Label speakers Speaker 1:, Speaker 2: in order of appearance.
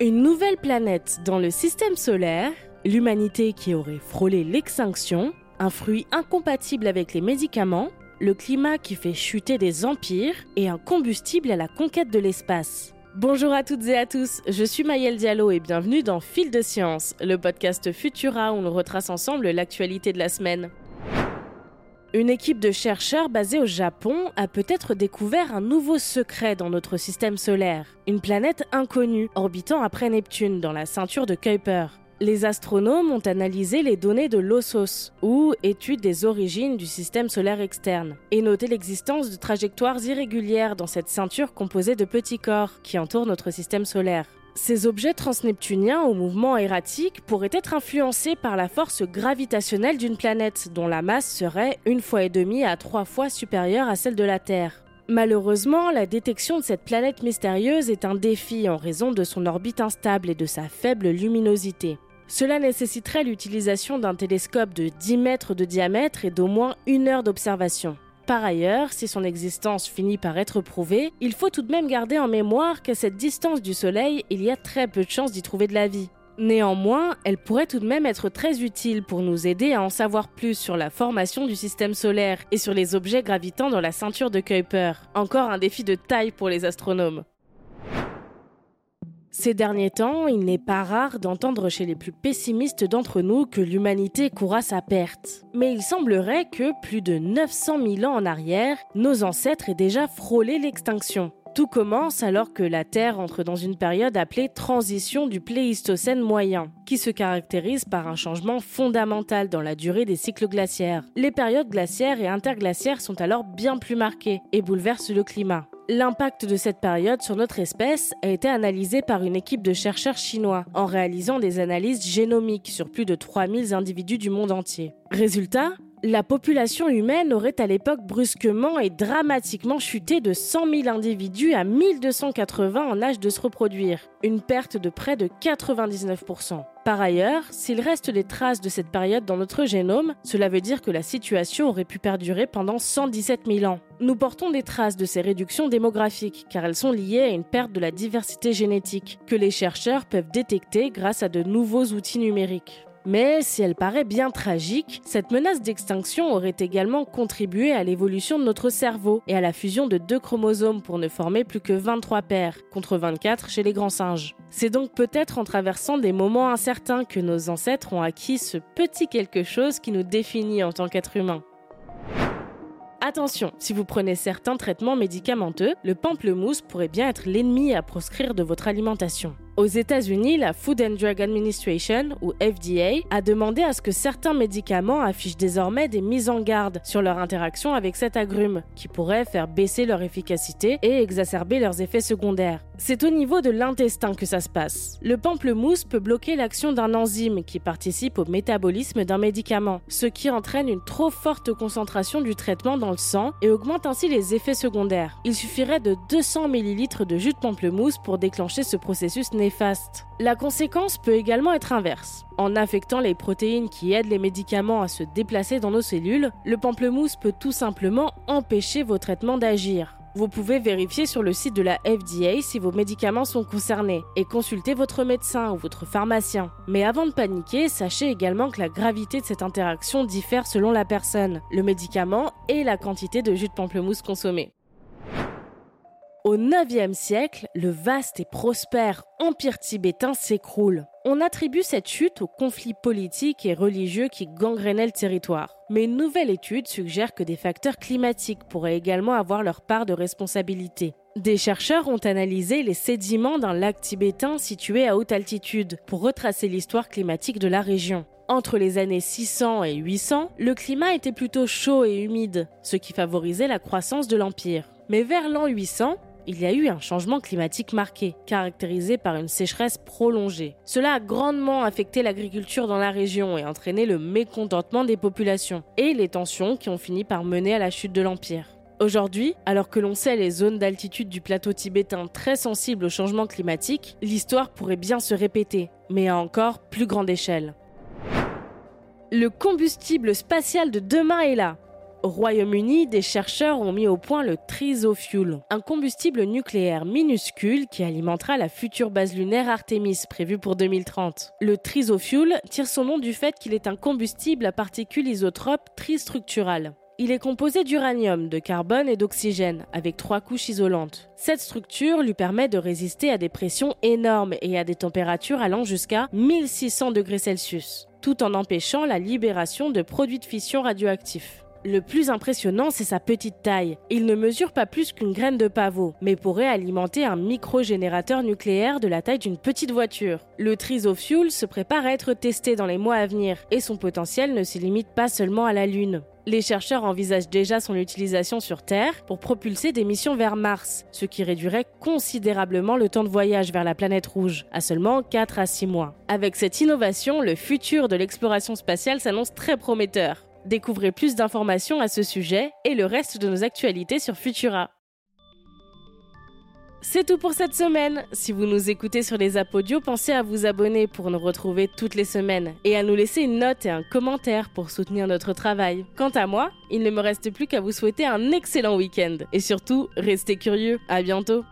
Speaker 1: Une nouvelle planète dans le système solaire, l'humanité qui aurait frôlé l'extinction, un fruit incompatible avec les médicaments, le climat qui fait chuter des empires et un combustible à la conquête de l'espace. Bonjour à toutes et à tous, je suis Mayel Diallo et bienvenue dans Fil de Science, le podcast Futura où on retrace ensemble l'actualité de la semaine. Une équipe de chercheurs basée au Japon a peut-être découvert un nouveau secret dans notre système solaire, une planète inconnue orbitant après Neptune dans la ceinture de Kuiper. Les astronomes ont analysé les données de l'OSOS, ou étude des origines du système solaire externe, et noté l'existence de trajectoires irrégulières dans cette ceinture composée de petits corps qui entourent notre système solaire. Ces objets transneptuniens au mouvement erratique pourraient être influencés par la force gravitationnelle d'une planète dont la masse serait une fois et demie à trois fois supérieure à celle de la Terre. Malheureusement, la détection de cette planète mystérieuse est un défi en raison de son orbite instable et de sa faible luminosité. Cela nécessiterait l'utilisation d'un télescope de 10 mètres de diamètre et d'au moins une heure d'observation. Par ailleurs, si son existence finit par être prouvée, il faut tout de même garder en mémoire qu'à cette distance du Soleil, il y a très peu de chances d'y trouver de la vie. Néanmoins, elle pourrait tout de même être très utile pour nous aider à en savoir plus sur la formation du système solaire et sur les objets gravitant dans la ceinture de Kuiper. Encore un défi de taille pour les astronomes. Ces derniers temps, il n'est pas rare d'entendre chez les plus pessimistes d'entre nous que l'humanité court à sa perte. Mais il semblerait que, plus de 900 000 ans en arrière, nos ancêtres aient déjà frôlé l'extinction. Tout commence alors que la Terre entre dans une période appelée transition du Pléistocène moyen, qui se caractérise par un changement fondamental dans la durée des cycles glaciaires. Les périodes glaciaires et interglaciaires sont alors bien plus marquées et bouleversent le climat. L'impact de cette période sur notre espèce a été analysé par une équipe de chercheurs chinois en réalisant des analyses génomiques sur plus de 3000 individus du monde entier. Résultat, la population humaine aurait à l'époque brusquement et dramatiquement chuté de 100 000 individus à 1280 en âge de se reproduire, une perte de près de 99%. Par ailleurs, s'il reste des traces de cette période dans notre génome, cela veut dire que la situation aurait pu perdurer pendant 117 000 ans. Nous portons des traces de ces réductions démographiques car elles sont liées à une perte de la diversité génétique que les chercheurs peuvent détecter grâce à de nouveaux outils numériques. Mais si elle paraît bien tragique, cette menace d'extinction aurait également contribué à l'évolution de notre cerveau et à la fusion de deux chromosomes pour ne former plus que 23 paires, contre 24 chez les grands singes. C'est donc peut-être en traversant des moments incertains que nos ancêtres ont acquis ce petit quelque chose qui nous définit en tant qu'être humain. Attention, si vous prenez certains traitements médicamenteux, le pamplemousse pourrait bien être l'ennemi à proscrire de votre alimentation. Aux États-Unis, la Food and Drug Administration, ou FDA, a demandé à ce que certains médicaments affichent désormais des mises en garde sur leur interaction avec cet agrume, qui pourrait faire baisser leur efficacité et exacerber leurs effets secondaires. C'est au niveau de l'intestin que ça se passe. Le pamplemousse peut bloquer l'action d'un enzyme qui participe au métabolisme d'un médicament, ce qui entraîne une trop forte concentration du traitement dans le sang et augmente ainsi les effets secondaires. Il suffirait de 200 ml de jus de pamplemousse pour déclencher ce processus la conséquence peut également être inverse. En affectant les protéines qui aident les médicaments à se déplacer dans nos cellules, le pamplemousse peut tout simplement empêcher vos traitements d'agir. Vous pouvez vérifier sur le site de la FDA si vos médicaments sont concernés et consulter votre médecin ou votre pharmacien. Mais avant de paniquer, sachez également que la gravité de cette interaction diffère selon la personne, le médicament et la quantité de jus de pamplemousse consommé. Au IXe siècle, le vaste et prospère empire tibétain s'écroule. On attribue cette chute aux conflits politiques et religieux qui gangrénaient le territoire. Mais une nouvelle étude suggère que des facteurs climatiques pourraient également avoir leur part de responsabilité. Des chercheurs ont analysé les sédiments d'un lac tibétain situé à haute altitude pour retracer l'histoire climatique de la région. Entre les années 600 et 800, le climat était plutôt chaud et humide, ce qui favorisait la croissance de l'empire. Mais vers l'an 800, il y a eu un changement climatique marqué, caractérisé par une sécheresse prolongée. Cela a grandement affecté l'agriculture dans la région et entraîné le mécontentement des populations et les tensions qui ont fini par mener à la chute de l'Empire. Aujourd'hui, alors que l'on sait les zones d'altitude du plateau tibétain très sensibles au changement climatique, l'histoire pourrait bien se répéter, mais à encore plus grande échelle. Le combustible spatial de demain est là. Au Royaume-Uni, des chercheurs ont mis au point le Trisofuel, un combustible nucléaire minuscule qui alimentera la future base lunaire Artemis prévue pour 2030. Le Trisofuel tire son nom du fait qu'il est un combustible à particules isotropes tristructurales. Il est composé d'uranium, de carbone et d'oxygène, avec trois couches isolantes. Cette structure lui permet de résister à des pressions énormes et à des températures allant jusqu'à 1600 degrés Celsius, tout en empêchant la libération de produits de fission radioactifs. Le plus impressionnant, c'est sa petite taille. Il ne mesure pas plus qu'une graine de pavot, mais pourrait alimenter un micro-générateur nucléaire de la taille d'une petite voiture. Le Trisofuel se prépare à être testé dans les mois à venir, et son potentiel ne se limite pas seulement à la Lune. Les chercheurs envisagent déjà son utilisation sur Terre pour propulser des missions vers Mars, ce qui réduirait considérablement le temps de voyage vers la planète rouge, à seulement 4 à 6 mois. Avec cette innovation, le futur de l'exploration spatiale s'annonce très prometteur. Découvrez plus d'informations à ce sujet et le reste de nos actualités sur Futura. C'est tout pour cette semaine. Si vous nous écoutez sur les apodios, pensez à vous abonner pour nous retrouver toutes les semaines et à nous laisser une note et un commentaire pour soutenir notre travail. Quant à moi, il ne me reste plus qu'à vous souhaiter un excellent week-end et surtout, restez curieux. À bientôt.